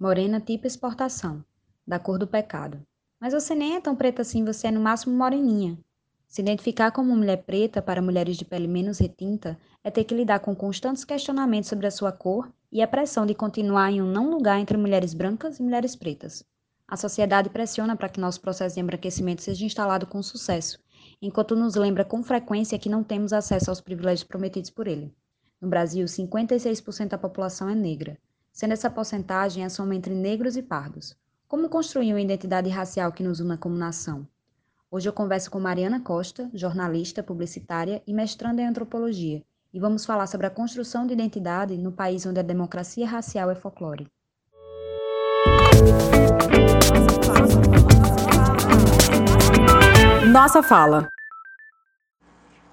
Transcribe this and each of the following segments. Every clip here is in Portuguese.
Morena tipo exportação, da cor do pecado. Mas você nem é tão preta assim, você é no máximo moreninha. Se identificar como mulher preta para mulheres de pele menos retinta é ter que lidar com constantes questionamentos sobre a sua cor e a pressão de continuar em um não lugar entre mulheres brancas e mulheres pretas. A sociedade pressiona para que nosso processo de embranquecimento seja instalado com sucesso, enquanto nos lembra com frequência que não temos acesso aos privilégios prometidos por ele. No Brasil, 56% da população é negra, sendo essa porcentagem a soma entre negros e pardos. Como construir uma identidade racial que nos una como nação? Hoje eu converso com Mariana Costa, jornalista, publicitária e mestranda em antropologia, e vamos falar sobre a construção de identidade no país onde a democracia racial é folclore. Nossa fala.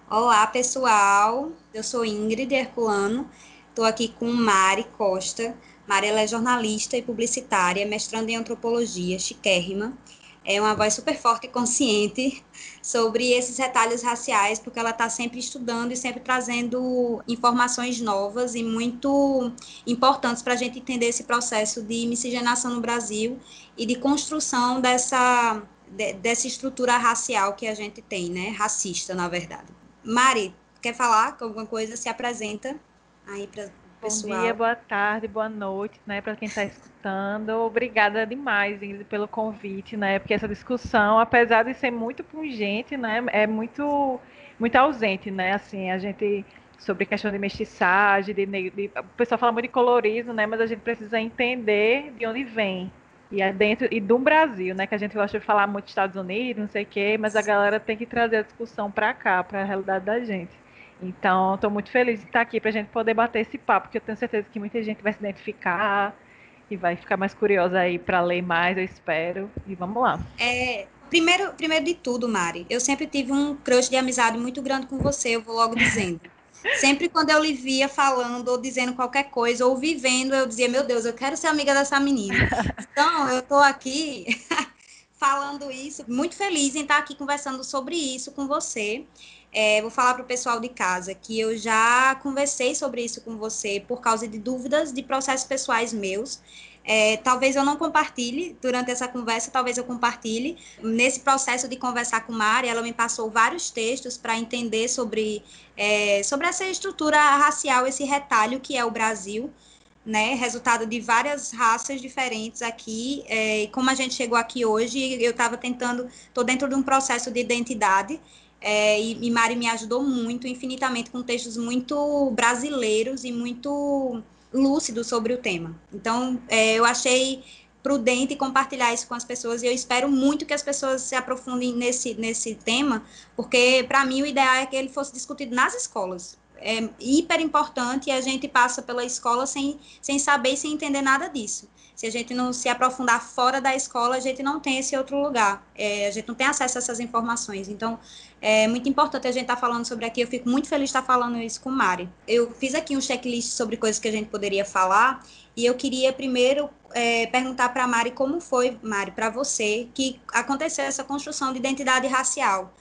Olá, pessoal. Eu sou Ingrid Herculano. Estou aqui com Mari Costa. Mari é jornalista e publicitária, mestrando em antropologia, chiquérrima. É uma voz super forte e consciente sobre esses retalhos raciais, porque ela está sempre estudando e sempre trazendo informações novas e muito importantes para a gente entender esse processo de miscigenação no Brasil e de construção dessa, de, dessa estrutura racial que a gente tem, né? Racista, na verdade. Mari, quer falar alguma coisa? Se apresenta aí para pessoal. Bom dia, boa tarde, boa noite, né, para quem está escutando. Obrigada demais, Ingrid, pelo convite, né, porque essa discussão, apesar de ser muito pungente, né, é muito, muito ausente, né, assim, a gente sobre questão de mestiçagem, de, de, o pessoal fala muito de colorismo, né, mas a gente precisa entender de onde vem. E é dentro e do Brasil, né, que a gente gosta de falar muito dos Estados Unidos, não sei o quê, mas a galera tem que trazer a discussão para cá, para a realidade da gente. Então, estou muito feliz de estar aqui para a gente poder bater esse papo, porque eu tenho certeza que muita gente vai se identificar e vai ficar mais curiosa aí para ler mais, eu espero. E vamos lá. É, primeiro, primeiro de tudo, Mari, eu sempre tive um crush de amizade muito grande com você, eu vou logo dizendo. Sempre quando eu lhe via falando ou dizendo qualquer coisa ou vivendo, eu dizia, meu Deus, eu quero ser amiga dessa menina. Então, eu estou aqui falando isso, muito feliz em estar aqui conversando sobre isso com você. É, vou falar para o pessoal de casa que eu já conversei sobre isso com você por causa de dúvidas de processos pessoais meus. É, talvez eu não compartilhe durante essa conversa, talvez eu compartilhe. Nesse processo de conversar com Mari, ela me passou vários textos para entender sobre, é, sobre essa estrutura racial, esse retalho que é o Brasil, né? Resultado de várias raças diferentes aqui. É, e como a gente chegou aqui hoje, eu estava tentando, estou dentro de um processo de identidade é, e, e Mari me ajudou muito, infinitamente, com textos muito brasileiros e muito lúcidos sobre o tema. Então, é, eu achei prudente compartilhar isso com as pessoas e eu espero muito que as pessoas se aprofundem nesse, nesse tema, porque para mim o ideal é que ele fosse discutido nas escolas. É hiper importante e a gente passa pela escola sem, sem saber e sem entender nada disso. Se a gente não se aprofundar fora da escola, a gente não tem esse outro lugar. É, a gente não tem acesso a essas informações. Então, é muito importante a gente estar tá falando sobre aqui. Eu fico muito feliz de estar falando isso com Mari. Eu fiz aqui um checklist sobre coisas que a gente poderia falar. E eu queria primeiro é, perguntar para Mari como foi, Mari, para você, que aconteceu essa construção de identidade racial.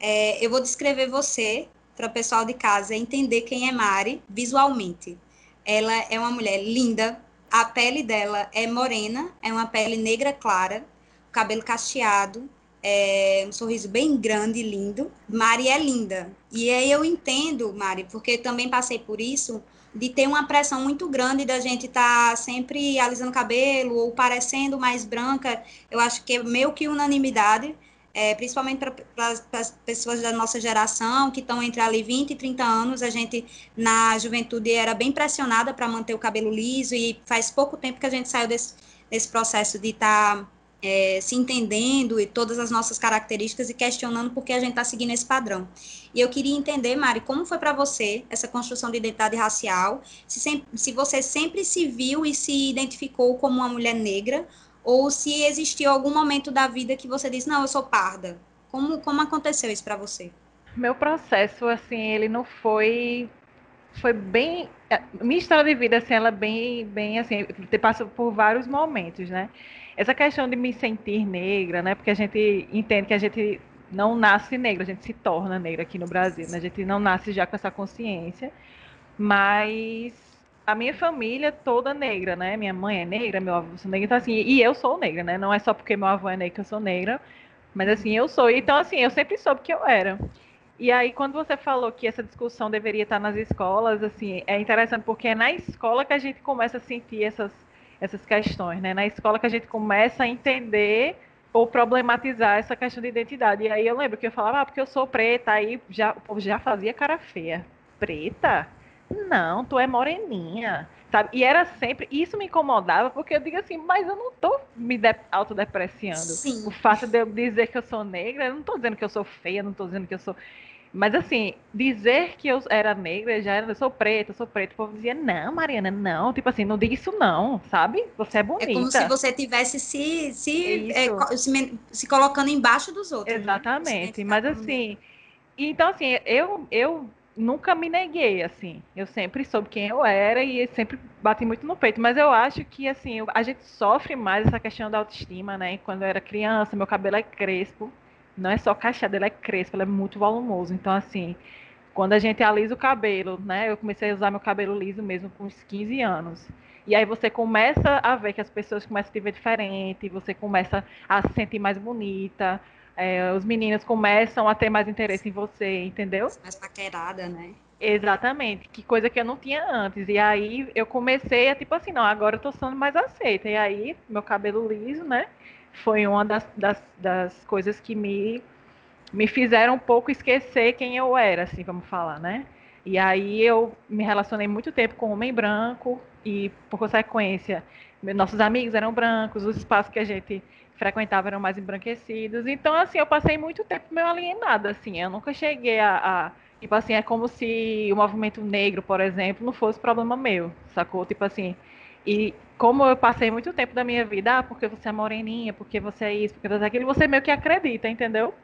É, eu vou descrever você para o pessoal de casa entender quem é Mari visualmente. Ela é uma mulher linda, a pele dela é morena, é uma pele negra clara, cabelo cacheado, é um sorriso bem grande e lindo. Mari é linda. E aí eu entendo, Mari, porque também passei por isso, de ter uma pressão muito grande da gente estar tá sempre alisando cabelo ou parecendo mais branca. Eu acho que é meio que unanimidade é, principalmente para as pessoas da nossa geração, que estão entre ali 20 e 30 anos, a gente na juventude era bem pressionada para manter o cabelo liso, e faz pouco tempo que a gente saiu desse, desse processo de estar tá, é, se entendendo e todas as nossas características e questionando por que a gente está seguindo esse padrão. E eu queria entender, Mari, como foi para você essa construção de identidade racial, se, sempre, se você sempre se viu e se identificou como uma mulher negra, ou se existiu algum momento da vida que você disse, não, eu sou parda. Como, como aconteceu isso para você? Meu processo, assim, ele não foi foi bem é, minha história de vida assim ela é bem bem assim passa por vários momentos né essa questão de me sentir negra né porque a gente entende que a gente não nasce negra a gente se torna negra aqui no Brasil né? a gente não nasce já com essa consciência mas a minha família toda negra, né? Minha mãe é negra, meu avô é negra, então assim, e eu sou negra, né? Não é só porque meu avô é negro que eu sou negra, mas assim, eu sou. Então assim, eu sempre soube que eu era. E aí, quando você falou que essa discussão deveria estar nas escolas, assim, é interessante porque é na escola que a gente começa a sentir essas, essas questões, né? Na escola que a gente começa a entender ou problematizar essa questão de identidade. E aí eu lembro que eu falava, ah, porque eu sou preta, aí já, o povo já fazia cara feia. Preta? Não, tu é moreninha, sabe? E era sempre, isso me incomodava, porque eu digo assim, mas eu não tô me de, autodepreciando. Sim. O fato de eu dizer que eu sou negra, eu não tô dizendo que eu sou feia, não tô dizendo que eu sou mas assim, dizer que eu era negra, já era, eu sou preta, eu sou preta, o povo dizia, não, Mariana, não, tipo assim, não diga isso não, sabe? Você é bonita. É como se você tivesse se, se, é, se, se, colocando embaixo dos outros. Né? Exatamente, né? mas assim, então assim, eu, eu nunca me neguei, assim, eu sempre soube quem eu era e sempre bati muito no peito, mas eu acho que, assim, a gente sofre mais essa questão da autoestima, né? Quando eu era criança, meu cabelo é crespo, não é só cacheado, ele é crespo, ele é muito volumoso. Então, assim, quando a gente alisa o cabelo, né? Eu comecei a usar meu cabelo liso mesmo com uns 15 anos. E aí você começa a ver que as pessoas começam a te ver diferente, você começa a se sentir mais bonita, é, os meninos começam a ter mais interesse em você, entendeu? Mais paquerada, né? Exatamente, que coisa que eu não tinha antes. E aí eu comecei a, tipo assim, não, agora eu tô sendo mais aceita. E aí, meu cabelo liso, né? foi uma das, das, das coisas que me, me fizeram um pouco esquecer quem eu era, assim, vamos falar, né? E aí eu me relacionei muito tempo com homem branco e, por consequência, nossos amigos eram brancos, os espaços que a gente frequentava eram mais embranquecidos. Então, assim, eu passei muito tempo meio alienada, assim. Eu nunca cheguei a, a tipo assim, é como se o movimento negro, por exemplo, não fosse problema meu, sacou? Tipo assim, e como eu passei muito tempo da minha vida, ah, porque você é moreninha, porque você é isso, porque você é aquilo, você meio que acredita, entendeu?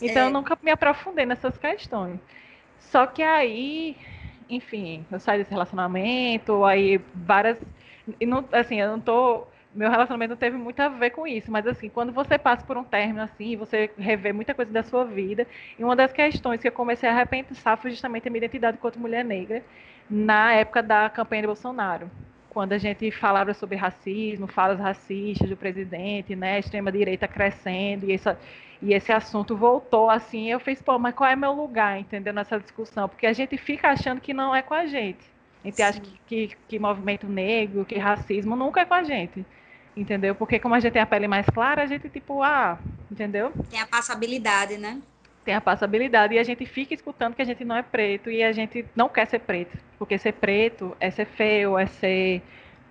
Então é. eu nunca me aprofundei nessas questões. Só que aí, enfim, eu saí desse relacionamento, aí várias. E não, assim, eu não tô. Meu relacionamento não teve muito a ver com isso, mas assim, quando você passa por um término assim, você revê muita coisa da sua vida. E uma das questões que eu comecei a repensar foi justamente a minha identidade enquanto mulher negra na época da campanha de Bolsonaro quando a gente falava sobre racismo, falas racistas do presidente, né, extrema direita crescendo e essa e esse assunto voltou assim, eu fiz, pô, mas qual é meu lugar, entendeu, nessa discussão? Porque a gente fica achando que não é com a gente. A gente Sim. acha que, que, que, movimento negro, que racismo nunca é com a gente. Entendeu? Porque como a gente tem a pele mais clara, a gente, tipo, ah, entendeu? Tem a passabilidade, né? tem a passabilidade e a gente fica escutando que a gente não é preto e a gente não quer ser preto, porque ser preto é ser feio, é ser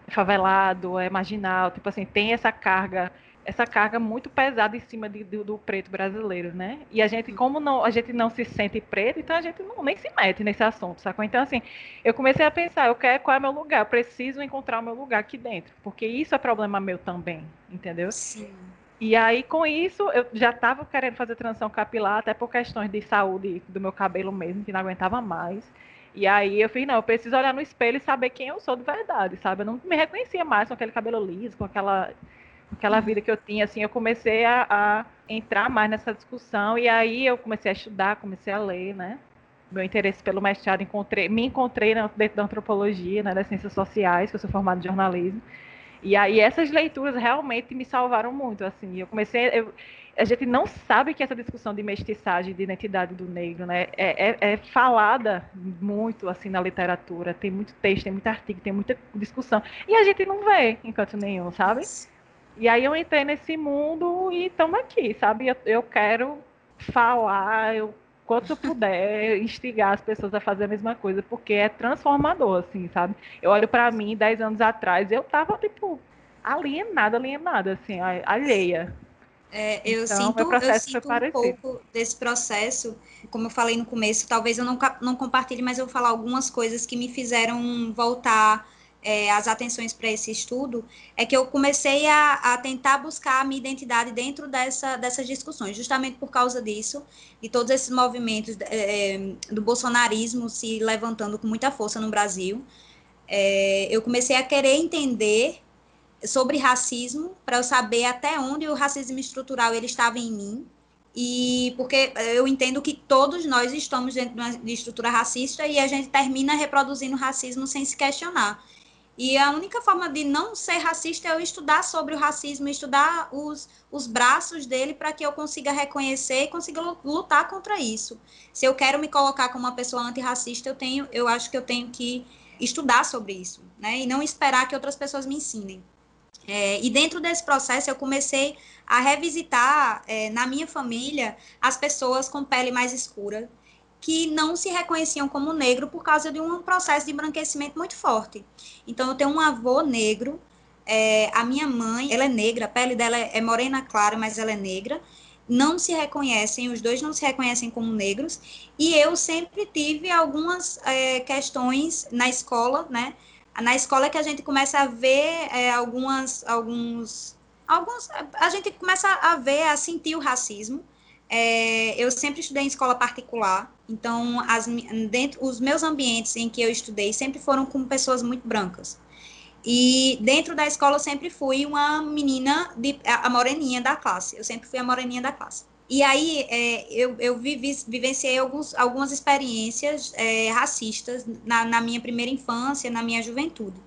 favelado, é marginal, tipo assim, tem essa carga, essa carga muito pesada em cima de, do, do, preto brasileiro, né? E a gente, como não, a gente não se sente preto, então a gente não, nem se mete nesse assunto, sacou? Então, assim, eu comecei a pensar, eu quero qual é meu lugar, eu preciso encontrar o meu lugar aqui dentro, porque isso é problema meu também, entendeu? Sim. E aí, com isso, eu já estava querendo fazer transição capilar, até por questões de saúde do meu cabelo mesmo, que não aguentava mais. E aí eu fiz, não, eu preciso olhar no espelho e saber quem eu sou de verdade, sabe? Eu não me reconhecia mais com aquele cabelo liso, com aquela, aquela vida que eu tinha, assim, eu comecei a, a entrar mais nessa discussão, e aí eu comecei a estudar, comecei a ler, né? Meu interesse pelo mestrado, encontrei, me encontrei dentro da antropologia, né, das ciências sociais, que eu sou formada em jornalismo, e aí essas leituras realmente me salvaram muito, assim. Eu comecei, eu, a gente não sabe que essa discussão de mestiçagem, de identidade do negro, né, é, é, é, falada muito assim na literatura. Tem muito texto, tem muito artigo, tem muita discussão e a gente não vê em canto nenhum, sabe? E aí eu entrei nesse mundo e estamos aqui, sabe? Eu, eu quero falar, eu quanto eu puder instigar as pessoas a fazer a mesma coisa, porque é transformador, assim, sabe? Eu olho para mim, dez anos atrás, eu tava, tipo, alienada, alienada, assim, alheia. É, eu então, sinto, eu sinto um pouco desse processo, como eu falei no começo, talvez eu não, não compartilhe, mas eu vou falar algumas coisas que me fizeram voltar é, as atenções para esse estudo, é que eu comecei a, a, tentar buscar a minha identidade dentro dessa, dessas discussões, justamente por causa disso, e todos esses movimentos é, é, do bolsonarismo se levantando com muita força no Brasil. É, eu comecei a querer entender sobre racismo, para eu saber até onde o racismo estrutural ele estava em mim, e porque eu entendo que todos nós estamos dentro de uma estrutura racista e a gente termina reproduzindo racismo sem se questionar. E a única forma de não ser racista é eu estudar sobre o racismo, estudar os, os braços dele para que eu consiga reconhecer e consiga lutar contra isso. Se eu quero me colocar como uma pessoa antirracista, eu tenho, eu acho que eu tenho que estudar sobre isso, né? E não esperar que outras pessoas me ensinem. É, e dentro desse processo eu comecei a revisitar é, na minha família as pessoas com pele mais escura que não se reconheciam como negro por causa de um processo de embranquecimento muito forte. Então, eu tenho um avô negro, é, a minha mãe, ela é negra, a pele dela é morena clara, mas ela é negra, não se reconhecem, os dois não se reconhecem como negros, e eu sempre tive algumas é, questões na escola, né? Na escola é que a gente começa a ver é, algumas, alguns, alguns, a gente começa a ver, a sentir o racismo, é, eu sempre estudei em escola particular, então as, dentro, os meus ambientes em que eu estudei sempre foram com pessoas muito brancas. E dentro da escola eu sempre fui uma menina, de, a moreninha da classe, eu sempre fui a moreninha da classe. E aí é, eu, eu vivi, vivenciei alguns, algumas experiências é, racistas na, na minha primeira infância, na minha juventude.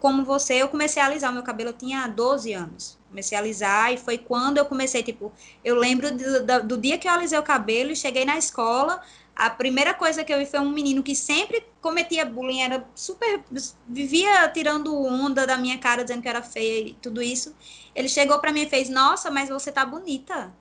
Como você, eu comecei a alisar o meu cabelo, eu tinha 12 anos comecei a alisar e foi quando eu comecei, tipo, eu lembro do, do, do, dia que eu alisei o cabelo e cheguei na escola, a primeira coisa que eu vi foi um menino que sempre cometia bullying, era super, vivia tirando onda da minha cara, dizendo que era feia e tudo isso. Ele chegou para mim e fez, nossa, mas você tá bonita.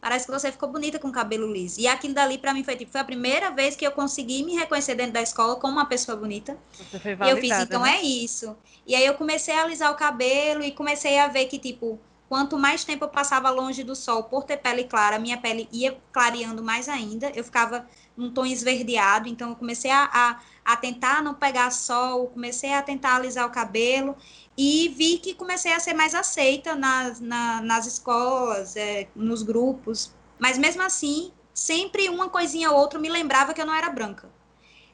Parece que você ficou bonita com o cabelo liso. E aquilo dali para mim foi tipo, foi a primeira vez que eu consegui me reconhecer dentro da escola como uma pessoa bonita. Você foi validada, e eu fiz, então né? é isso. E aí eu comecei a alisar o cabelo e comecei a ver que, tipo, quanto mais tempo eu passava longe do sol por ter pele clara, minha pele ia clareando mais ainda. Eu ficava num tom esverdeado, então eu comecei a, a, a tentar não pegar sol, comecei a tentar alisar o cabelo e vi que comecei a ser mais aceita nas, na, nas escolas, é, nos grupos. Mas mesmo assim, sempre uma coisinha ou outra me lembrava que eu não era branca.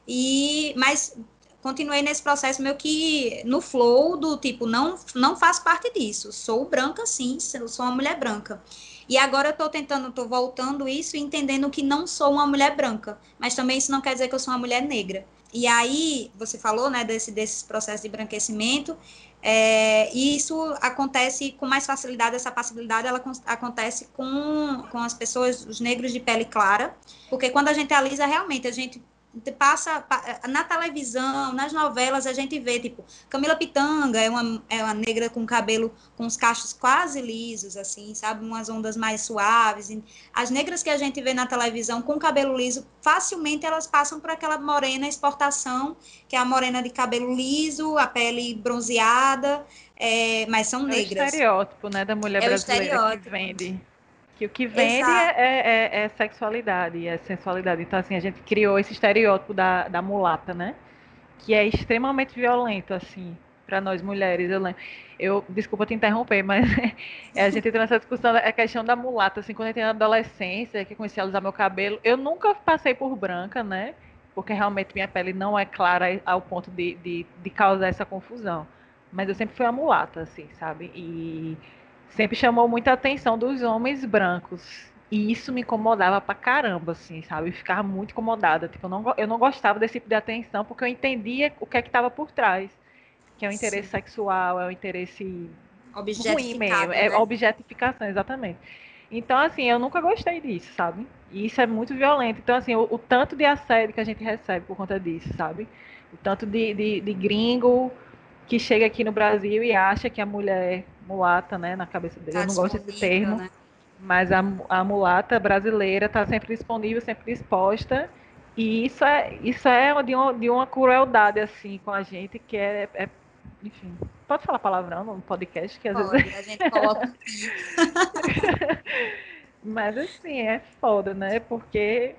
E, mas continuei nesse processo meio que no flow do tipo, não, não faço parte disso, sou branca sim, sou uma mulher branca. E agora eu estou tentando, estou voltando isso e entendendo que não sou uma mulher branca, mas também isso não quer dizer que eu sou uma mulher negra. E aí, você falou, né, desse, desse processo de embranquecimento, é, e isso acontece com mais facilidade, essa passibilidade ela acontece com, com as pessoas, os negros de pele clara, porque quando a gente alisa, realmente, a gente passa na televisão, nas novelas, a gente vê, tipo, Camila Pitanga é uma, é uma negra com cabelo com os cachos quase lisos, assim, sabe? Umas ondas mais suaves. As negras que a gente vê na televisão com cabelo liso, facilmente elas passam por aquela morena exportação, que é a morena de cabelo liso, a pele bronzeada, é, mas são negras. É o estereótipo, né, da mulher é brasileira que vende que o que vende é, é, é, sexualidade, é sensualidade. Então, assim, a gente criou esse estereótipo da, da mulata, né? Que é extremamente violento, assim, para nós mulheres. Eu lembro. Eu, desculpa te interromper, mas a gente entrou nessa discussão, a questão da mulata, assim, quando eu entrei na adolescência, que comecei a usar meu cabelo, eu nunca passei por branca, né? Porque realmente minha pele não é clara ao ponto de, de, de causar essa confusão. Mas eu sempre fui a mulata, assim, sabe? E sempre chamou muita atenção dos homens brancos. E isso me incomodava pra caramba, assim, sabe? Eu ficava muito incomodada. Tipo, eu não, eu não gostava desse tipo de atenção porque eu entendia o que é que estava por trás. Que é o interesse Sim. sexual, é o interesse ruim mesmo. É né? É objetificação, exatamente. Então, assim, eu nunca gostei disso, sabe? E isso é muito violento. Então, assim, o, o tanto de assédio que a gente recebe por conta disso, sabe? O tanto de, de, de gringo que chega aqui no Brasil e acha que a mulher mulata, né, na cabeça dele. Tá eu não gosto desse termo, né? mas a, a mulata brasileira está sempre disponível, sempre exposta. E isso é, isso é de, uma, de uma crueldade, assim, com a gente, que é, é enfim, pode falar palavrão no podcast, que às pode, vezes... a gente coloca Mas assim, é foda, né? Porque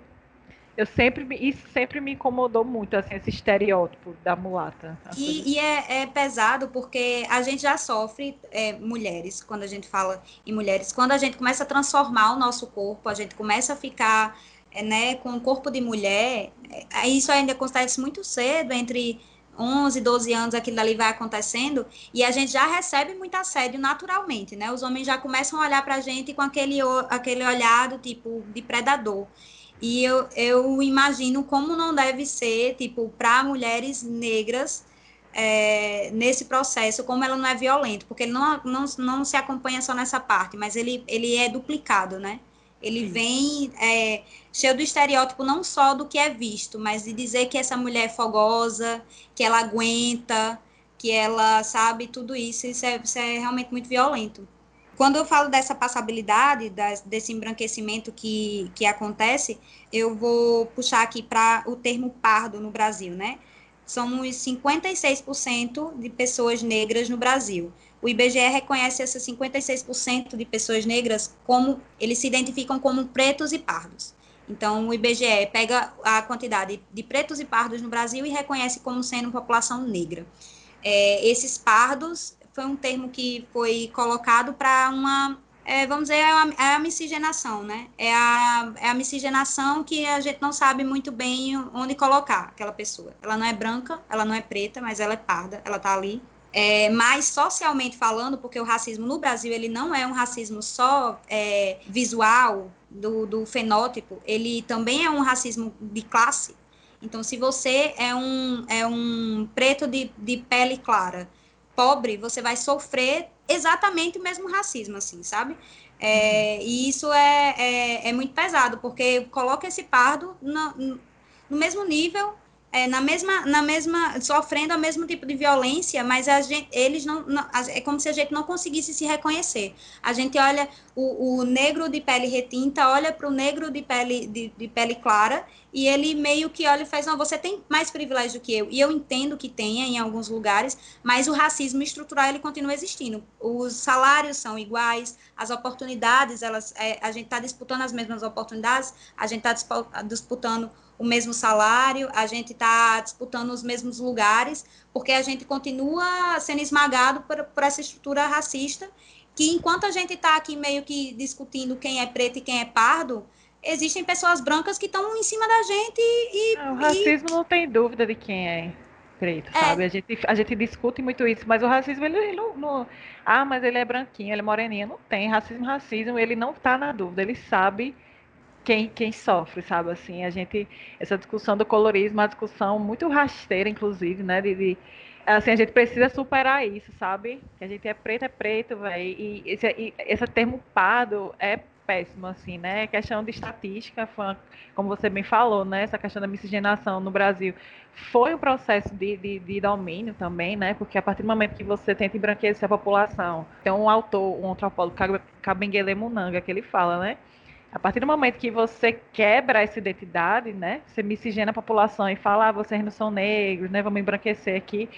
eu sempre isso sempre me incomodou muito assim esse estereótipo da mulata e, e é, é, pesado porque a gente já sofre é, mulheres quando a gente fala em mulheres quando a gente começa a transformar o nosso corpo a gente começa a ficar é, né com o corpo de mulher é, isso ainda acontece muito cedo entre 11, 12 anos aquilo dali vai acontecendo e a gente já recebe muito assédio naturalmente, né? Os homens já começam a olhar para a gente com aquele, aquele olhar do tipo de predador. E eu, eu imagino como não deve ser, tipo, para mulheres negras é, nesse processo, como ela não é violento, porque ele não, não, não se acompanha só nessa parte, mas ele, ele é duplicado, né? Ele Sim. vem é, cheio do estereótipo não só do que é visto, mas de dizer que essa mulher é fogosa, que ela aguenta, que ela sabe tudo isso, isso é, isso é realmente muito violento. Quando eu falo dessa passabilidade, desse embranquecimento que, que acontece, eu vou puxar aqui para o termo pardo no Brasil, né? Somos 56% de pessoas negras no Brasil o IBGE reconhece esses 56% de pessoas negras como eles se identificam como pretos e pardos. Então, o IBGE pega a quantidade de pretos e pardos no Brasil e reconhece como sendo população negra. É, esses pardos foi um termo que foi colocado para uma, é, vamos dizer, é a, é a, miscigenação, né? É a, é a miscigenação que a gente não sabe muito bem onde colocar aquela pessoa. Ela não é branca, ela não é preta, mas ela é parda, ela está ali é, mais socialmente falando, porque o racismo no Brasil ele não é um racismo só é, visual do, do fenótipo, ele também é um racismo de classe. Então, se você é um, é um preto de, de pele clara, pobre, você vai sofrer exatamente o mesmo racismo, assim, sabe? É, uhum. E isso é, é, é, muito pesado, porque coloca esse pardo no, no mesmo nível é, na mesma, na mesma, sofrendo o mesmo tipo de violência, mas a gente, eles não, não, é como se a gente não conseguisse se reconhecer. A gente olha o, o negro de pele retinta, olha para o negro de pele, de, de, pele clara, e ele meio que olha e faz, não, você tem mais privilégio do que eu. E eu entendo que tenha em alguns lugares, mas o racismo estrutural, ele continua existindo. Os salários são iguais, as oportunidades, elas, é, a gente está disputando as mesmas oportunidades, a gente está disputando o mesmo salário, a gente está disputando os mesmos lugares, porque a gente continua sendo esmagado por, por essa estrutura racista, que enquanto a gente está aqui meio que discutindo quem é preto e quem é pardo, existem pessoas brancas que estão em cima da gente e... o racismo e... não tem dúvida de quem é preto, é. sabe? A gente, a gente discute muito isso, mas o racismo, ele, ele não, não, Ah, mas ele é branquinho, ele é moreninho. Não tem. Racismo, racismo, ele não está na dúvida, ele sabe quem, quem sofre, sabe? Assim, a gente, essa discussão do colorismo, é uma discussão muito rasteira, inclusive, né? De, de, assim, a gente precisa superar isso, sabe? Que a gente é preto, é preto, velho. E esse, e esse termo pardo é péssimo, assim, né? Questão de estatística, como você bem falou, né? Essa questão da miscigenação no Brasil foi um processo de, de, de, domínio também, né? Porque a partir do momento que você tenta embranquecer a população, tem um autor, um antropólogo, Kabengele Munanga, que ele fala, né? A partir do momento que você quebra essa identidade, né? Você miscigena a população e fala, ah, vocês não são negros, né? Vamos embranquecer aqui.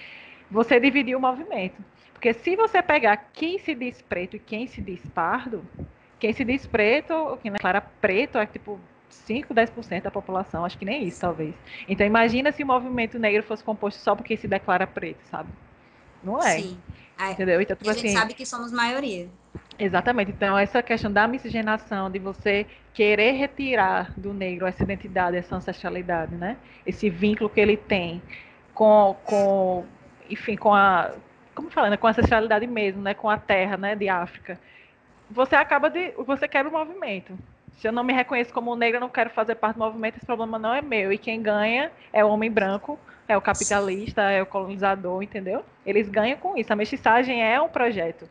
Você dividiu o movimento. Porque se você pegar quem se diz preto e quem se diz pardo, quem se diz preto, quem declara preto é tipo 5, 10% da população, acho que nem isso, talvez. Então imagina se o movimento negro fosse composto só porque se declara preto, sabe? Não é. Sim. Entendeu? Então, tipo, a gente assim, sabe que somos maioria. Exatamente. Então, essa questão da miscigenação, de você querer retirar do negro essa identidade, essa ancestralidade, né? Esse vínculo que ele tem com, com enfim, com a, como falando, com a ancestralidade mesmo, né? Com a terra, né? De África. Você acaba de, você quebra o movimento. Se eu não me reconheço como negro, eu não quero fazer parte do movimento, esse problema não é meu. E quem ganha é o homem branco, é o capitalista, é o colonizador, entendeu? Eles ganham com isso. A mestiçagem é um projeto.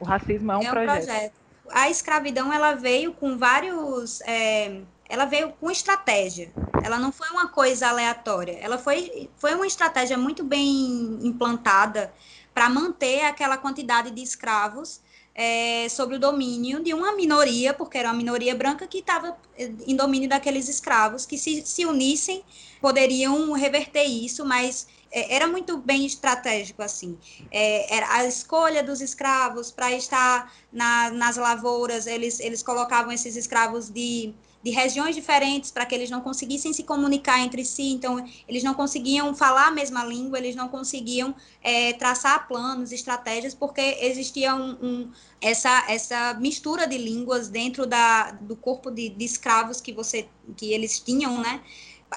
O racismo é um, é um projeto. projeto. A escravidão ela veio com vários, é, ela veio com estratégia. Ela não foi uma coisa aleatória. Ela foi, foi uma estratégia muito bem implantada para manter aquela quantidade de escravos é, sobre o domínio de uma minoria, porque era uma minoria branca que estava em domínio daqueles escravos, que se, se unissem poderiam reverter isso, mas era muito bem estratégico assim. É, era a escolha dos escravos para estar na, nas lavouras, eles, eles colocavam esses escravos de de regiões diferentes para que eles não conseguissem se comunicar entre si, então eles não conseguiam falar a mesma língua, eles não conseguiam é, traçar planos, estratégias, porque existia um, um, essa, essa mistura de línguas dentro da, do corpo de, de escravos que você que eles tinham, né?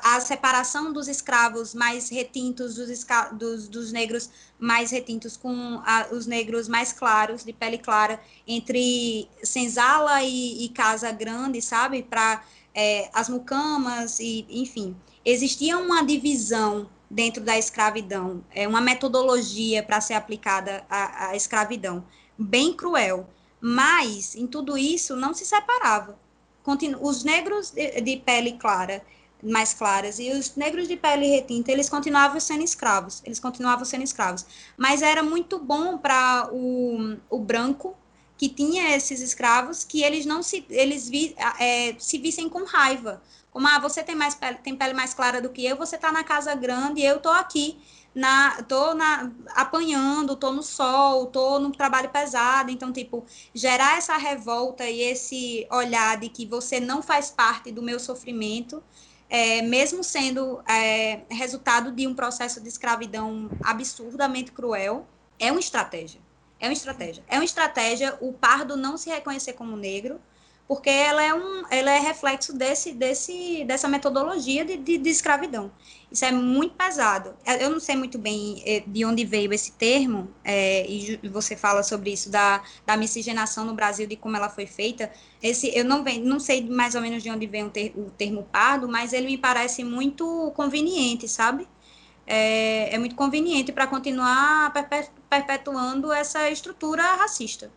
A separação dos escravos mais retintos dos, dos, dos negros mais retintos com a, os negros mais claros, de pele clara, entre senzala e, e casa grande, sabe? Para é, as mucamas, e, enfim. Existia uma divisão dentro da escravidão, é uma metodologia para ser aplicada à, à escravidão, bem cruel. Mas, em tudo isso, não se separava. Os negros de pele clara mais claras. E os negros de pele retinta eles continuavam sendo escravos. Eles continuavam sendo escravos. Mas era muito bom para o, o branco que tinha esses escravos que eles não se eles vi, é, se vissem com raiva. Como ah você tem mais pele, tem pele mais clara do que eu você está na casa grande eu estou aqui na tô na apanhando tô no sol tô no trabalho pesado. Então tipo gerar essa revolta e esse olhar de que você não faz parte do meu sofrimento é, mesmo sendo é, resultado de um processo de escravidão absurdamente cruel, é uma estratégia. É uma estratégia. É uma estratégia o pardo não se reconhecer como negro, porque ela é, um, ela é reflexo desse, desse, dessa metodologia de, de, de escravidão. Isso é muito pesado. Eu não sei muito bem é, de onde veio esse termo, é, e você fala sobre isso, da, da miscigenação no Brasil, de como ela foi feita. Esse, eu não, vem, não sei mais ou menos de onde vem o, ter, o termo pardo, mas ele me parece muito conveniente, sabe? É, é muito conveniente para continuar perpetuando essa estrutura racista.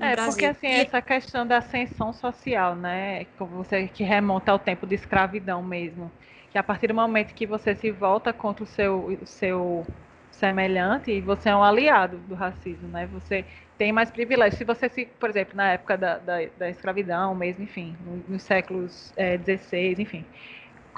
É, Brasil. porque assim, essa questão da ascensão social, né, você que remonta ao tempo de escravidão mesmo, que a partir do momento que você se volta contra o seu, o seu semelhante, você é um aliado do racismo, né? Você tem mais privilégios. Se você se, por exemplo, na época da, da, da escravidão mesmo, enfim, nos séculos é, 16, enfim,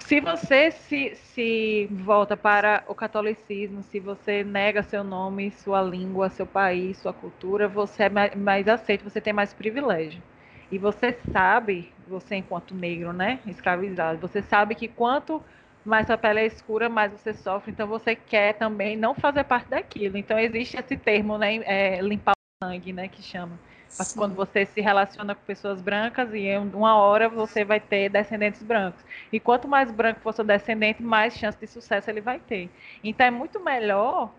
se você se, se volta para o catolicismo, se você nega seu nome, sua língua, seu país, sua cultura, você é mais, mais aceito, você tem mais privilégio. E você sabe, você enquanto negro, né, escravizado, você sabe que quanto mais sua pele é escura, mais você sofre, então você quer também não fazer parte daquilo. Então existe esse termo, né, é, limpar o sangue, né, que chama mas quando você se relaciona com pessoas brancas e em uma hora você vai ter descendentes brancos. E quanto mais branco for seu descendente, mais chance de sucesso ele vai ter. Então é muito melhor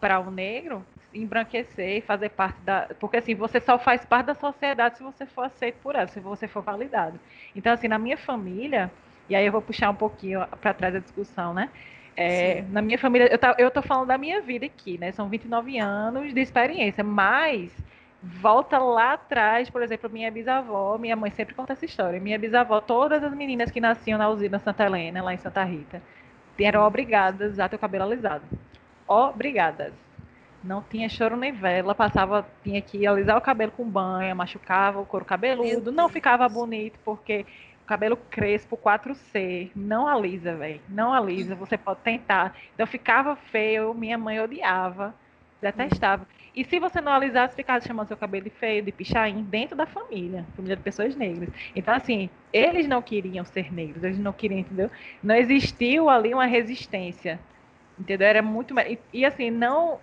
para o negro embranquecer e fazer parte da. Porque assim, você só faz parte da sociedade se você for aceito por ela, se você for validado. Então, assim, na minha família, e aí eu vou puxar um pouquinho para trás da discussão, né? É, na minha família, eu, tá, eu tô falando da minha vida aqui, né? São 29 anos de experiência, mas volta lá atrás, por exemplo, minha bisavó, minha mãe sempre conta essa história. Minha bisavó, todas as meninas que nasciam na usina Santa Helena, lá em Santa Rita, eram obrigadas a ter o cabelo alisado. Obrigadas. Não tinha choro nem vela, passava, tinha que alisar o cabelo com banha, machucava o couro cabeludo, não ficava bonito porque o cabelo crespo 4C, não alisa, velho, não alisa, você pode tentar. Então ficava feio, minha mãe odiava, detestava. E se você não alisasse, ficava chamando seu cabelo de feio, de pichain, dentro da família, família de pessoas negras. Então, assim, eles não queriam ser negros, eles não queriam, entendeu? Não existiu ali uma resistência, entendeu? Era muito... E, e assim, não...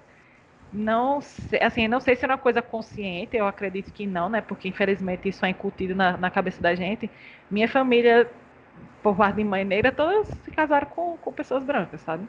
Não, assim, não sei se é uma coisa consciente, eu acredito que não, né? Porque infelizmente isso é incutido na, na cabeça da gente. Minha família, por parte de mãe negra, todas se casaram com, com pessoas brancas, sabe?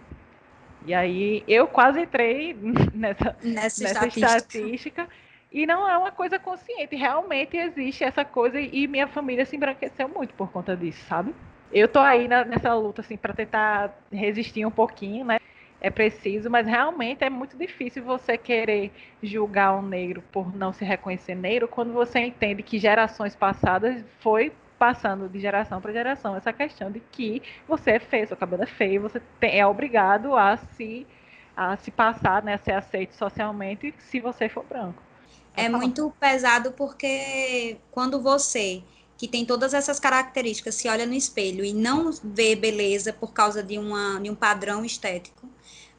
E aí eu quase entrei nessa, nessa, nessa estatística. estatística. E não é uma coisa consciente, realmente existe essa coisa e minha família se embranqueceu muito por conta disso, sabe? Eu tô aí na, nessa luta assim para tentar resistir um pouquinho, né? É preciso, mas realmente é muito difícil você querer julgar um negro por não se reconhecer negro quando você entende que gerações passadas foi passando de geração para geração essa questão de que você é feio, seu cabelo é feio, você tem, é obrigado a se, a se passar, né, a ser aceito socialmente se você for branco. É muito pesado porque quando você que tem todas essas características se olha no espelho e não vê beleza por causa de, uma, de um padrão estético,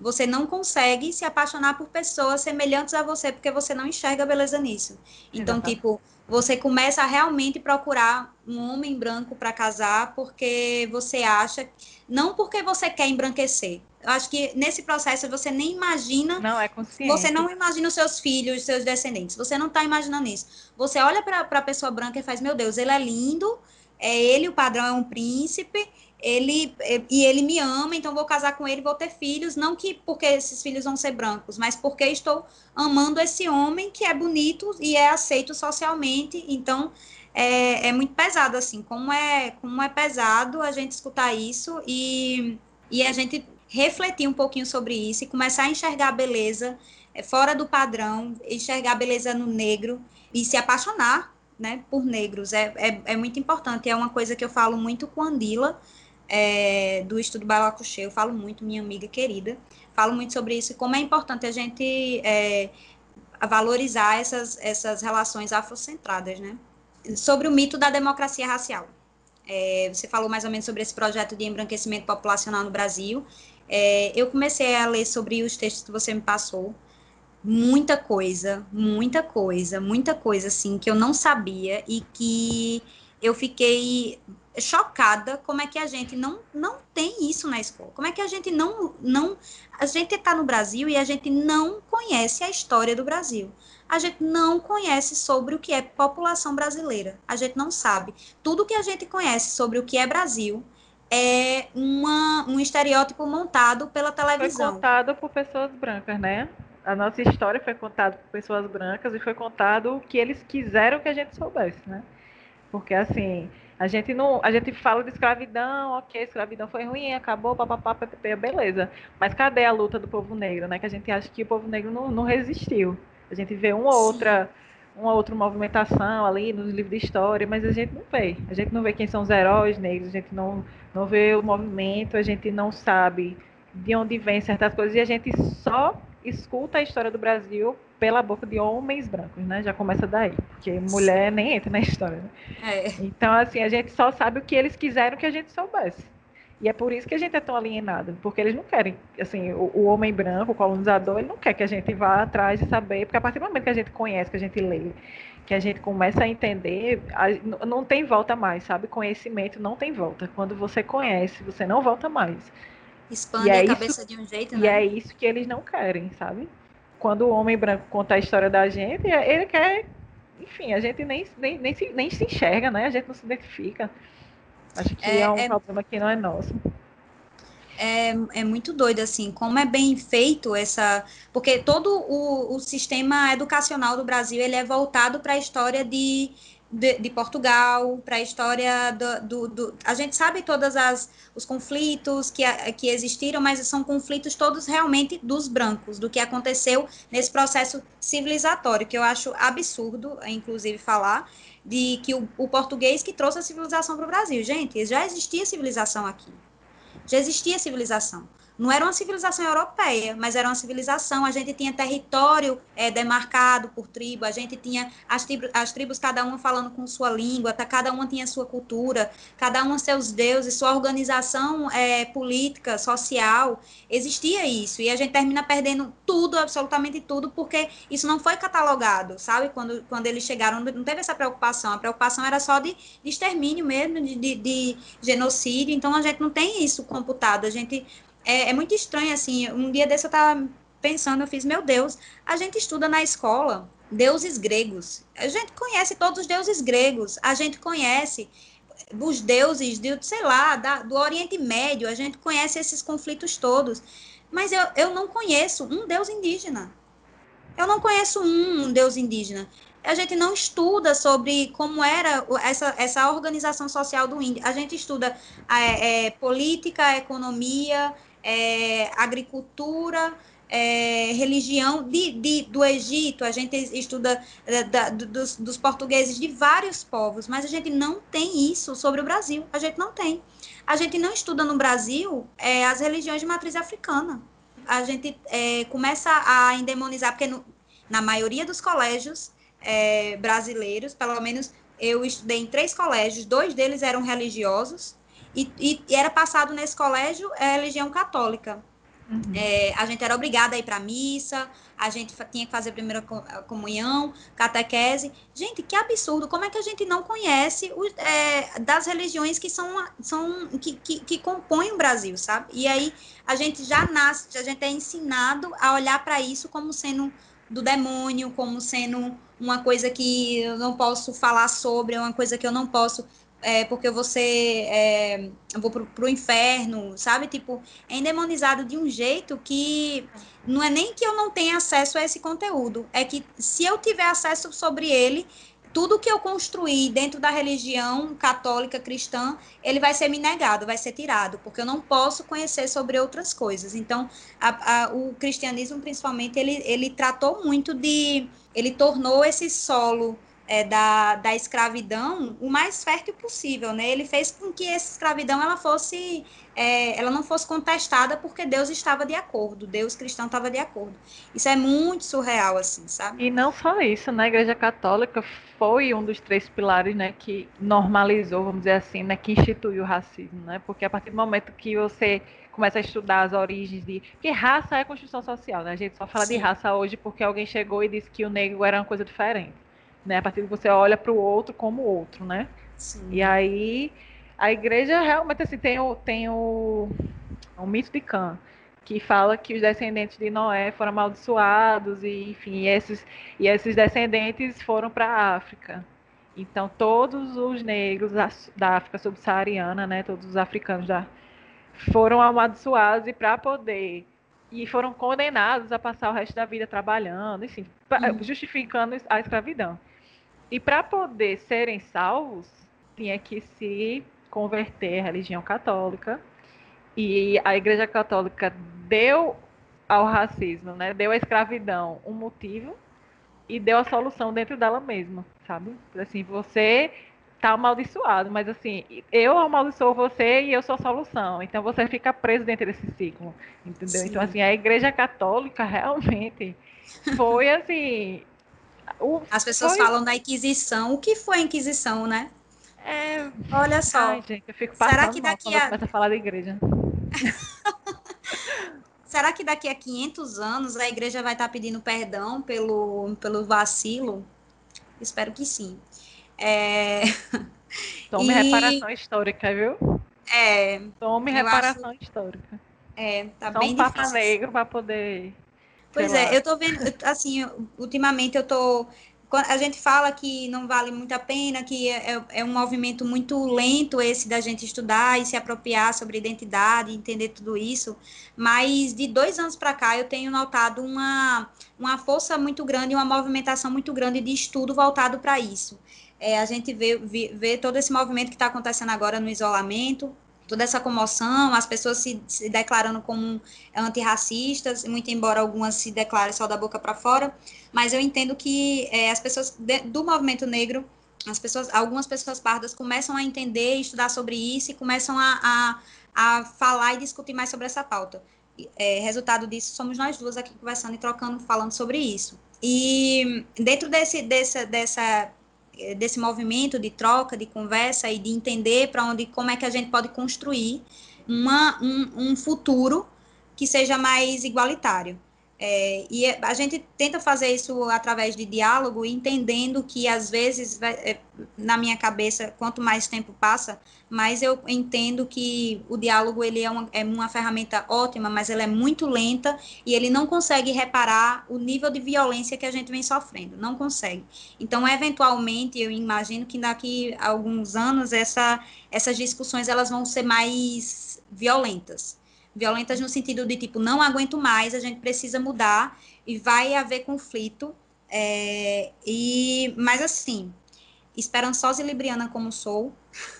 você não consegue se apaixonar por pessoas semelhantes a você porque você não enxerga beleza nisso. Então, Exatamente. tipo, você começa a realmente procurar um homem branco para casar porque você acha, não porque você quer embranquecer. Eu acho que nesse processo você nem imagina. Não, é consciente. Você não imagina os seus filhos, os seus descendentes. Você não está imaginando isso. Você olha para a pessoa branca e faz: Meu Deus, ele é lindo, é ele, o padrão é um príncipe, ele e ele me ama, então vou casar com ele, vou ter filhos, não que porque esses filhos vão ser brancos, mas porque estou amando esse homem que é bonito e é aceito socialmente, então é, é muito pesado assim, como é como é pesado a gente escutar isso e e a gente refletir um pouquinho sobre isso e começar a enxergar a beleza é, fora do padrão, enxergar a beleza no negro e se apaixonar né, por negros. É, é, é muito importante. É uma coisa que eu falo muito com Andila, é, do Estudo Balacuxê, eu falo muito, minha amiga querida, falo muito sobre isso, e como é importante a gente é, valorizar essas, essas relações afrocentradas, né? Sobre o mito da democracia racial. É, você falou mais ou menos sobre esse projeto de embranquecimento populacional no Brasil. É, eu comecei a ler sobre os textos que você me passou, muita coisa, muita coisa, muita coisa, assim, que eu não sabia e que eu fiquei chocada como é que a gente não, não tem isso na escola. Como é que a gente não não a gente está no Brasil e a gente não conhece a história do Brasil. A gente não conhece sobre o que é população brasileira. A gente não sabe. Tudo que a gente conhece sobre o que é Brasil é uma, um estereótipo montado pela televisão. Foi contado por pessoas brancas, né? A nossa história foi contada por pessoas brancas e foi contado o que eles quiseram que a gente soubesse, né? Porque assim, a gente não, a gente fala de escravidão, ok, escravidão foi ruim, acabou, papapá, beleza. Mas cadê a luta do povo negro, né? Que a gente acha que o povo negro não, não resistiu. A gente vê uma outra, uma outra movimentação ali nos livros de história, mas a gente não vê. A gente não vê quem são os heróis negros, a gente não, não vê o movimento, a gente não sabe de onde vem certas coisas e a gente só escuta a história do Brasil pela boca de homens brancos, né? Já começa daí, porque mulher nem entra na história. Né? É. Então, assim, a gente só sabe o que eles quiseram que a gente soubesse. E é por isso que a gente é tão alienado, porque eles não querem, assim, o, o, homem branco, o colonizador, ele não quer que a gente vá atrás e saber, porque a partir do momento que a gente conhece, que a gente lê, que a gente começa a entender, a, não tem volta mais, sabe? Conhecimento não tem volta. Quando você conhece, você não volta mais. Expande é a cabeça de um jeito, né? E é isso que eles não querem, sabe? Quando o homem branco conta a história da gente, ele quer. Enfim, a gente nem, nem, nem, se, nem se enxerga, né? A gente não se identifica. Acho que é, é um é, problema que não é nosso. É, é muito doido, assim, como é bem feito essa. Porque todo o, o sistema educacional do Brasil ele é voltado para a história de de, de Portugal, para a história do, do, do, A gente sabe todos os conflitos que, que existiram, mas são conflitos todos realmente dos brancos, do que aconteceu nesse processo civilizatório, que eu acho absurdo, inclusive, falar, de que o, o português que trouxe a civilização para o Brasil. Gente, já existia civilização aqui. Já existia civilização não era uma civilização europeia, mas era uma civilização. A gente tinha território é, demarcado por tribo, a gente tinha as, tribo, as tribos, cada uma falando com sua língua, tá, cada uma tinha sua cultura, cada uma seus deuses, sua organização é, política, social. Existia isso. E a gente termina perdendo tudo, absolutamente tudo, porque isso não foi catalogado, sabe? Quando, quando eles chegaram, não teve essa preocupação. A preocupação era só de, de extermínio mesmo, de, de, de genocídio. Então a gente não tem isso computado. A gente é, é muito estranho, assim, um dia desse eu estava pensando, eu fiz, meu Deus, a gente estuda na escola deuses gregos, a gente conhece todos os deuses gregos, a gente conhece os deuses, de, sei lá, da, do Oriente Médio, a gente conhece esses conflitos todos, mas eu, eu não conheço um deus indígena, eu não conheço um, deus indígena, a gente não estuda sobre como era essa, essa organização social do índio. A gente estuda é, é, política, economia, é, agricultura, é, religião de, de, do Egito, a gente estuda é, da, dos, dos, portugueses de vários povos, mas a gente não tem isso sobre o Brasil, a gente não tem. A gente não estuda no Brasil é, as religiões de matriz africana. A gente é, começa a endemonizar, porque no, na maioria dos colégios é, brasileiros, pelo menos eu estudei em três colégios, dois deles eram religiosos, e, e, era passado nesse colégio é, religião católica. Uhum. É, a gente era obrigada a ir para a missa, a gente tinha que fazer a primeira comunhão, catequese. Gente, que absurdo! Como é que a gente não conhece o, é, das religiões que são, são que, que, que, compõem o Brasil, sabe? E aí a gente já nasce, a gente é ensinado a olhar para isso como sendo do demônio, como sendo uma coisa que eu não posso falar sobre, uma coisa que eu não posso é, porque você é, eu vou pro, pro inferno, sabe? Tipo, é endemonizado de um jeito que não é nem que eu não tenha acesso a esse conteúdo, é que se eu tiver acesso sobre ele, tudo que eu construí dentro da religião católica cristã, ele vai ser me negado, vai ser tirado, porque eu não posso conhecer sobre outras coisas. Então, a, a, o cristianismo, principalmente, ele, ele tratou muito de. Ele tornou esse solo é, da, da escravidão o mais fértil possível, né? Ele fez com que essa escravidão ela fosse, é, ela não fosse contestada porque Deus estava de acordo, Deus cristão estava de acordo. Isso é muito surreal, assim, sabe? E não só isso, né? A Igreja Católica foi um dos três pilares, né, que normalizou, vamos dizer assim, né, que instituiu o racismo, né? Porque a partir do momento que você começa a estudar as origens de. Porque raça é construção social, né? A gente só fala Sim. de raça hoje porque alguém chegou e disse que o negro era uma coisa diferente né? A partir que você olha para o outro como outro, né? Sim. E aí a igreja realmente assim tem o tem o, o mito de Cã, que fala que os descendentes de Noé foram amaldiçoados e enfim, e esses e esses descendentes foram para a África. Então todos os negros da África subsaariana, né, todos os africanos já foram amaldiçoados e para poder e foram condenados a passar o resto da vida trabalhando, enfim, uhum. justificando a escravidão. E para poder serem salvos, tinha que se converter à religião católica. E a Igreja Católica deu ao racismo, né? Deu à escravidão um motivo e deu a solução dentro dela mesma, sabe? Assim, você tá amaldiçoado, mas assim, eu amaldiçoo você e eu sou a solução. Então você fica preso dentro desse ciclo, entendeu? Sim. Então assim, a Igreja Católica realmente foi assim, o, As pessoas foi... falam da Inquisição. O que foi a Inquisição, né? É... Olha só. Ai, gente, eu fico Será que daqui a... a falar da igreja. Será que daqui a 500 anos a igreja vai estar pedindo perdão pelo, pelo vacilo? Espero que sim. É... Tome e... reparação histórica, viu? É. Tome reparação acho... histórica. É, tá Só bem um Papa Negro para poder Pois é, eu tô vendo, assim, ultimamente eu tô. A gente fala que não vale muito a pena, que é, é, é um movimento muito lento esse da gente estudar e se apropriar sobre identidade, entender tudo isso. Mas de dois anos para cá eu tenho notado uma, uma força muito grande, uma movimentação muito grande de estudo voltado para isso. É, a gente vê, vê, vê todo esse movimento que está acontecendo agora no isolamento, toda essa comoção, as pessoas se, se declarando como antirracistas, muito embora algumas se declarem só da boca para fora, mas eu entendo que é, as pessoas de, do movimento negro, as pessoas, algumas pessoas pardas começam a entender, estudar sobre isso e começam a, a, a falar e discutir mais sobre essa pauta. É, resultado disso, somos nós duas aqui conversando e trocando, falando sobre isso. E dentro desse, dessa, desse movimento de troca, de conversa e de entender para onde, como é que a gente pode construir uma, um, um futuro que seja mais igualitário. É, e a gente tenta fazer isso através de diálogo, entendendo que às vezes, é, na minha cabeça, quanto mais tempo passa, mais eu entendo que o diálogo ele é uma, é uma ferramenta ótima, mas ela é muito lenta e ele não consegue reparar o nível de violência que a gente vem sofrendo, não consegue. Então, eventualmente, eu imagino que daqui a alguns anos essa, essas discussões elas vão ser mais violentas violentas no sentido de tipo, não aguento mais, a gente precisa mudar e vai haver conflito. É, e, mas assim, esperançosa e libriana como sou,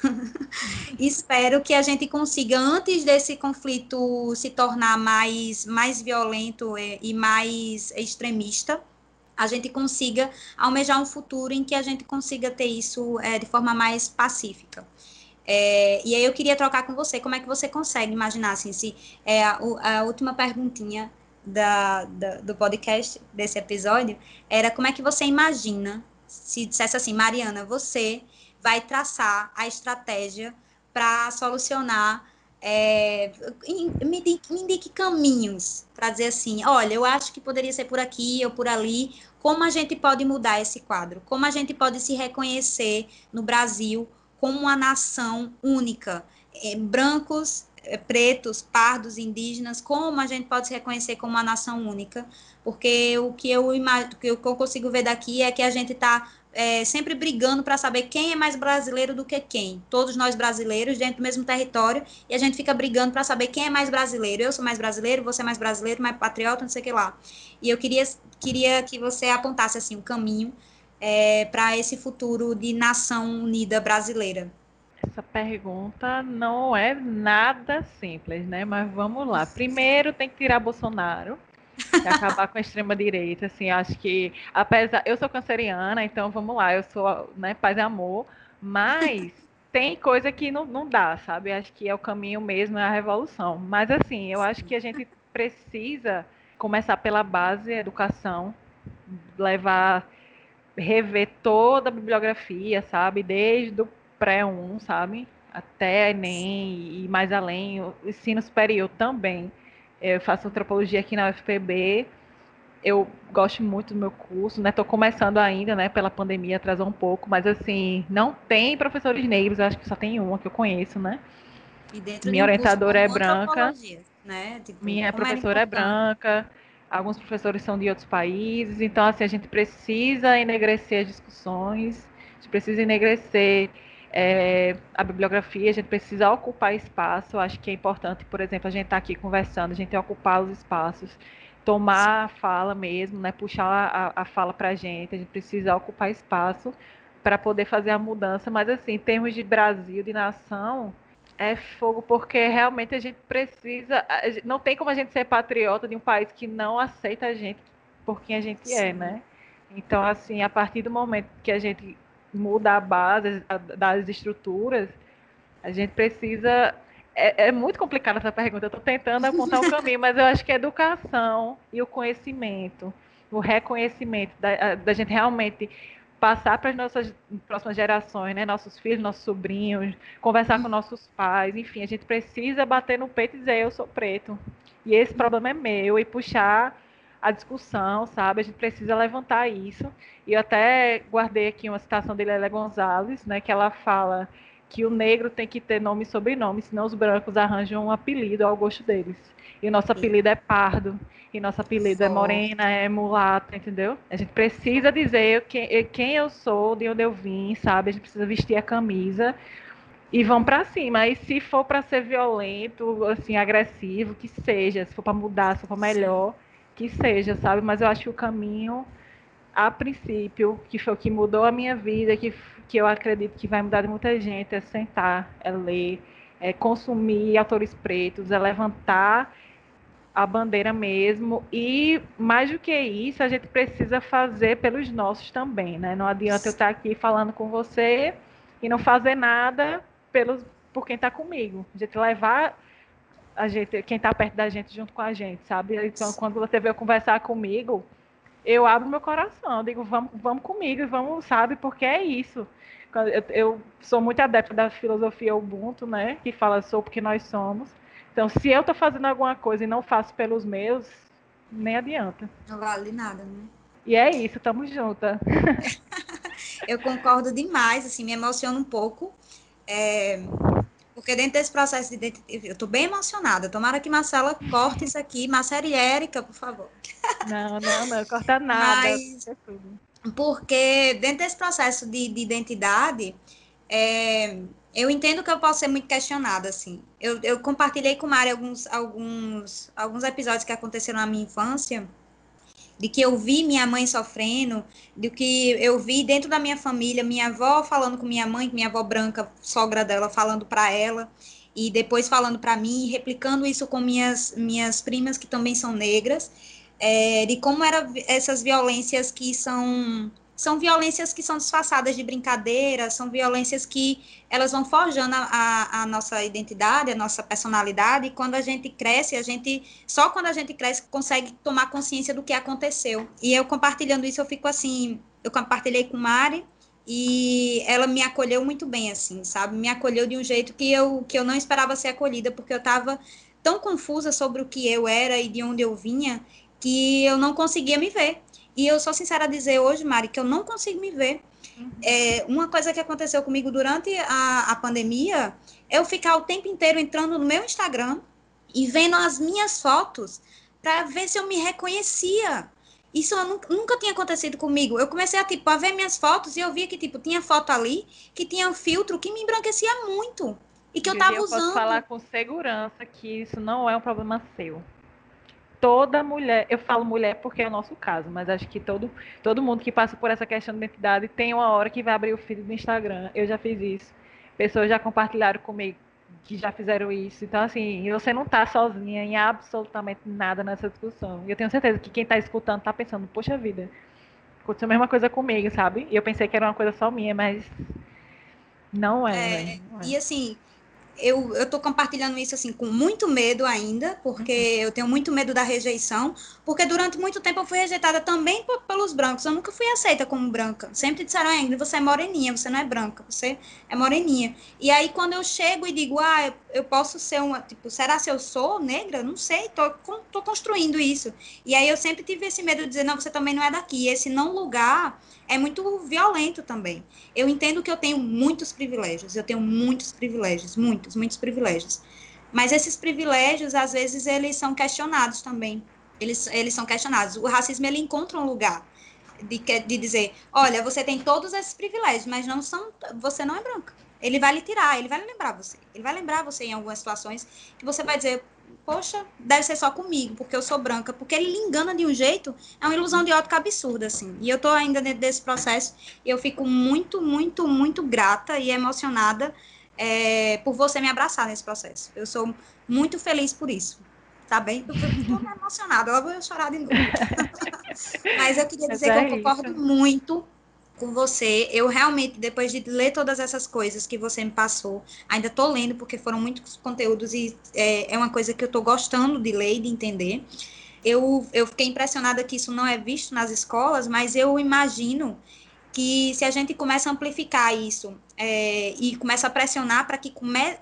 espero que a gente consiga, antes desse conflito se tornar mais, mais violento e, e mais extremista, a gente consiga almejar um futuro em que a gente consiga ter isso é, de forma mais pacífica. É, e aí eu queria trocar com você, como é que você consegue imaginar, assim, se é a, a última perguntinha da, da, do podcast, desse episódio, era como é que você imagina, se dissesse assim, Mariana, você vai traçar a estratégia para solucionar, é, me, indique, me indique caminhos para dizer assim, olha, eu acho que poderia ser por aqui ou por ali, como a gente pode mudar esse quadro, como a gente pode se reconhecer no Brasil como uma nação única. É, brancos, é, pretos, pardos, indígenas, como a gente pode se reconhecer como uma nação única? Porque o que eu que eu consigo ver daqui é que a gente está é, sempre brigando para saber quem é mais brasileiro do que quem. Todos nós brasileiros dentro do mesmo território e a gente fica brigando para saber quem é mais brasileiro. Eu sou mais brasileiro, você é mais brasileiro, mais patriota, não sei o que lá. E eu queria, queria que você apontasse assim o caminho é, para esse futuro de nação unida brasileira. Essa pergunta não é nada simples, né? Mas vamos lá. Primeiro tem que tirar Bolsonaro e acabar com a extrema direita, assim, acho que apesar eu sou canceriana, então vamos lá, eu sou, né, paz e amor, mas tem coisa que não, não dá, sabe? Acho que é o caminho mesmo, é a revolução. Mas assim, eu acho que a gente precisa começar pela base, educação, levar rever toda a bibliografia, sabe? Desde o pré-1, sabe? Até Enem e mais além, o ensino superior também eu faço antropologia aqui na UFPB. Eu gosto muito do meu curso, né? Estou começando ainda, né? Pela pandemia atrasou um pouco, mas assim, não tem professores negros, acho que só tem uma que eu conheço, né? Minha orientadora é branca. Né? Tipo, Minha professora é branca. Alguns professores são de outros países, então assim a gente precisa enegrecer as discussões, a gente precisa enegrecer é, a bibliografia, a gente precisa ocupar espaço. Acho que é importante, por exemplo, a gente estar tá aqui conversando, a gente ocupar os espaços, tomar a fala mesmo, né, puxar a, a fala para a gente. A gente precisa ocupar espaço para poder fazer a mudança. Mas, assim, em termos de Brasil, de nação, é fogo, porque realmente a gente precisa. Não tem como a gente ser patriota de um país que não aceita a gente por quem a gente é, Sim. é, né? Então, assim, a partir do momento que a gente muda a base das estruturas, a gente precisa. É, é muito complicada essa pergunta, eu estou tentando apontar o um caminho, mas eu acho que a educação e o conhecimento, o reconhecimento da, da gente realmente passar para as nossas próximas gerações, né? Nossos filhos, nossos sobrinhos, conversar com nossos pais, enfim, a gente precisa bater no peito e dizer eu sou preto e esse problema é meu e puxar a discussão, sabe? A gente precisa levantar isso. E eu até guardei aqui uma citação de Lélia Gonzalez, né, que ela fala que o negro tem que ter nome e sobrenome, senão os brancos arranjam um apelido ao gosto deles. E o nosso apelido é pardo, e nosso apelido é morena, é mulata, entendeu? A gente precisa dizer quem, quem eu sou, de onde eu vim, sabe? A gente precisa vestir a camisa e vão para cima. E se for para ser violento, assim, agressivo, que seja, se for para mudar, se for melhor. Sim que seja, sabe? Mas eu acho que o caminho, a princípio, que foi o que mudou a minha vida, que, que eu acredito que vai mudar de muita gente, é sentar, é ler, é consumir autores pretos, é levantar a bandeira mesmo. E mais do que isso, a gente precisa fazer pelos nossos também, né? Não adianta eu estar aqui falando com você e não fazer nada pelos, por quem está comigo. A gente levar a gente, quem está perto da gente junto com a gente, sabe? Então, quando você veio conversar comigo, eu abro meu coração, eu digo, vamos, vamos comigo, vamos, sabe? Porque é isso. Eu, eu sou muito adepta da filosofia Ubuntu, né? Que fala sou porque nós somos. Então, se eu estou fazendo alguma coisa e não faço pelos meus, nem adianta. Não vale nada, né? E é isso, estamos juntas. eu concordo demais, assim, me emociona um pouco. É, porque dentro desse processo de identidade, eu estou bem emocionada. Tomara que Marcela corte isso aqui. Marcela e Érica, por favor. Não, não, não, corta nada. Mas, porque dentro desse processo de, de identidade, é, eu entendo que eu posso ser muito questionada, assim. Eu, eu compartilhei com Mari alguns, alguns, alguns episódios que aconteceram na minha infância, de que eu vi minha mãe sofrendo, de que eu vi dentro da minha família, minha avó falando com minha mãe, minha avó branca, sogra dela, falando para ela, e depois falando para mim, replicando isso com minhas, minhas primas, que também são negras, é, de como eram essas violências que são são violências que são disfarçadas de brincadeira, são violências que elas vão forjando a, a, nossa identidade, a nossa personalidade, e quando a gente cresce, a gente, só quando a gente cresce, consegue tomar consciência do que aconteceu. E eu compartilhando isso, eu fico assim, eu compartilhei com Mari, e ela me acolheu muito bem, assim, sabe? Me acolheu de um jeito que eu, que eu não esperava ser acolhida, porque eu estava tão confusa sobre o que eu era e de onde eu vinha, que eu não conseguia me ver. E eu sou sincera a dizer hoje, Mari, que eu não consigo me ver. Uhum. É, uma coisa que aconteceu comigo durante a, a pandemia é eu ficar o tempo inteiro entrando no meu Instagram e vendo as minhas fotos para ver se eu me reconhecia. Isso nunca, nunca, tinha acontecido comigo. Eu comecei a, tipo, a ver minhas fotos e eu via que, tipo, tinha foto ali que tinha um filtro que me embranquecia muito. E que eu tava eu usando. Eu posso falar com segurança que isso não é um problema seu. Toda mulher, eu falo mulher porque é o nosso caso, mas acho que todo, todo mundo que passa por essa questão de identidade tem uma hora que vai abrir o feed do Instagram. Eu já fiz isso. Pessoas já compartilharam comigo que já fizeram isso. Então, assim, você não está sozinha em absolutamente nada nessa discussão. E eu tenho certeza que quem está escutando está pensando, poxa vida, aconteceu a mesma coisa comigo, sabe? E eu pensei que era uma coisa só minha, mas não é. é, né? não é. E assim, eu, eu tô compartilhando isso assim com muito medo ainda, porque uhum. eu tenho muito medo da rejeição, porque durante muito tempo eu fui rejeitada também pelos brancos. Eu nunca fui aceita como branca. Sempre disseram, ainda você é moreninha, você não é branca, você é moreninha. E aí quando eu chego e digo, ah, eu, eu posso ser uma, tipo, será se eu sou negra? Não sei, tô, tô construindo isso. E aí eu sempre tive esse medo de dizer, não, você também não é daqui. Esse não lugar é muito violento também. Eu entendo que eu tenho muitos privilégios, eu tenho muitos privilégios, muitos, muitos privilégios. Mas esses privilégios, às vezes, eles são questionados também. Eles, eles são questionados. O racismo, ele encontra um lugar de, de dizer, olha, você tem todos esses privilégios, mas não são, você não é branca. Ele vai lhe tirar, ele vai lembrar você. Ele vai lembrar você em algumas situações que você vai dizer, poxa, deve ser só comigo, porque eu sou branca, porque ele lhe engana de um jeito, é uma ilusão de ótica absurda, assim. E eu tô ainda dentro desse processo, e eu fico muito, muito, muito grata e emocionada é, por você me abraçar nesse processo. Eu sou muito feliz por isso. Tá bem? Eu tô emocionada, eu vou chorar de novo. Mas eu queria dizer é que eu concordo muito com você. Eu realmente, depois de ler todas essas coisas que você me passou, ainda estou lendo, porque foram muitos conteúdos e é, é uma coisa que eu estou gostando de ler e de entender. Eu, eu fiquei impressionada que isso não é visto nas escolas, mas eu imagino que se a gente começa a amplificar isso é, e começa a pressionar para que, come,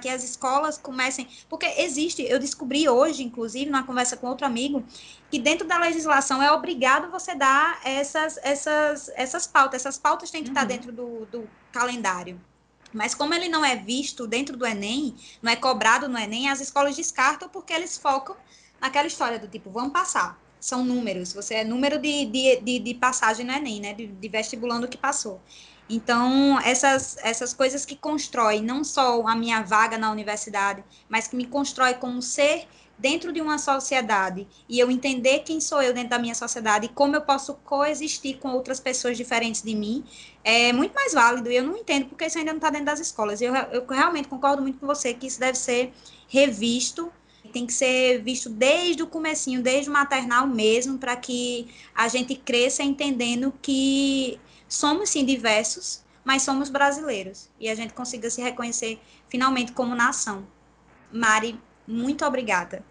que as escolas comecem. Porque existe, eu descobri hoje, inclusive, numa conversa com outro amigo, que dentro da legislação é obrigado você dar essas, essas, essas pautas. Essas pautas têm que uhum. estar dentro do, do calendário. Mas como ele não é visto dentro do Enem, não é cobrado no Enem, as escolas descartam porque eles focam naquela história do tipo, vamos passar são números, você é número de, de, de, de passagem no Enem, né? De, de vestibulando que passou. Então, essas, essas coisas que constroem não só a minha vaga na universidade, mas que me constrói como ser dentro de uma sociedade e eu entender quem sou eu dentro da minha sociedade e como eu posso coexistir com outras pessoas diferentes de mim, é muito mais válido. E eu não entendo porque isso ainda não está dentro das escolas. Eu, eu realmente concordo muito com você que isso deve ser revisto tem que ser visto desde o comecinho, desde o maternal mesmo, para que a gente cresça entendendo que somos sim diversos, mas somos brasileiros e a gente consiga se reconhecer finalmente como nação. Mari, muito obrigada.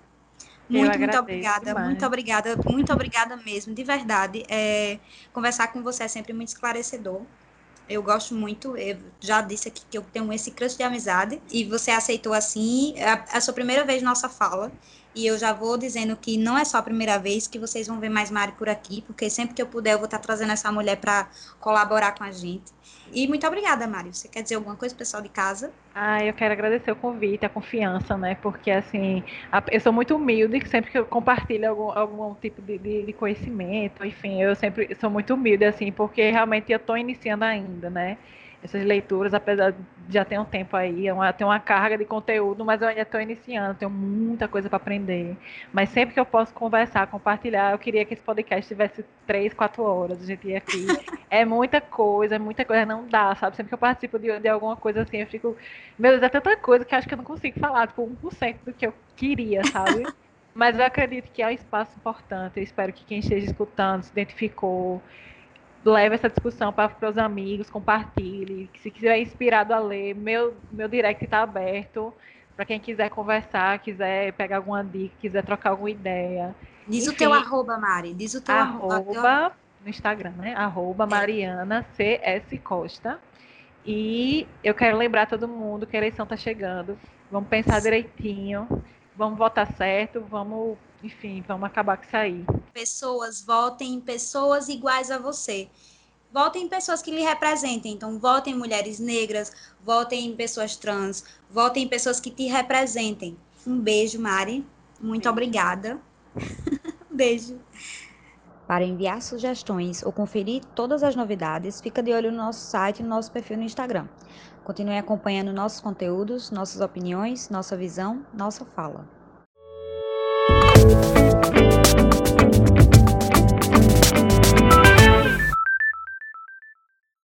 Muito, muito obrigada, demais. muito obrigada, muito obrigada mesmo, de verdade. É, conversar com você é sempre muito esclarecedor. Eu gosto muito, eu já disse aqui que eu tenho esse crush de amizade e você aceitou assim, é a, a sua primeira vez nossa fala. E eu já vou dizendo que não é só a primeira vez que vocês vão ver mais Mari por aqui, porque sempre que eu puder eu vou estar trazendo essa mulher para colaborar com a gente. E muito obrigada, Mário. Você quer dizer alguma coisa, pessoal de casa? Ah, eu quero agradecer o convite, a confiança, né? Porque, assim, eu sou muito humilde, sempre que eu compartilho algum, algum tipo de, de conhecimento, enfim, eu sempre sou muito humilde, assim, porque realmente eu estou iniciando ainda, né? Essas leituras, apesar de já ter um tempo aí, é uma, tem uma carga de conteúdo, mas eu ainda estou iniciando, tenho muita coisa para aprender. Mas sempre que eu posso conversar, compartilhar, eu queria que esse podcast tivesse três, quatro horas, a gente ia aqui. É muita coisa, é muita coisa, não dá, sabe? Sempre que eu participo de, de alguma coisa assim, eu fico, meu Deus, é tanta coisa que acho que eu não consigo falar, tipo, 1% do que eu queria, sabe? Mas eu acredito que é um espaço importante. Eu espero que quem esteja escutando se identificou, leve essa discussão para os amigos, compartilhe. Se quiser inspirado a ler, meu, meu direct está aberto para quem quiser conversar, quiser pegar alguma dica, quiser trocar alguma ideia. Diz Enfim, o teu arroba, Mari. Diz o teu arroba. arroba no Instagram, né? Arroba é. Mariana CS Costa. E eu quero lembrar todo mundo que a eleição está chegando. Vamos pensar direitinho. Vamos votar certo. Vamos enfim, vamos acabar com isso aí. Pessoas, votem em pessoas iguais a você. Votem em pessoas que lhe representem. Então, votem em mulheres negras, votem em pessoas trans, votem em pessoas que te representem. Um beijo, Mari. Muito beijo. obrigada. beijo. Para enviar sugestões ou conferir todas as novidades, fica de olho no nosso site e no nosso perfil no Instagram. Continue acompanhando nossos conteúdos, nossas opiniões, nossa visão, nossa fala.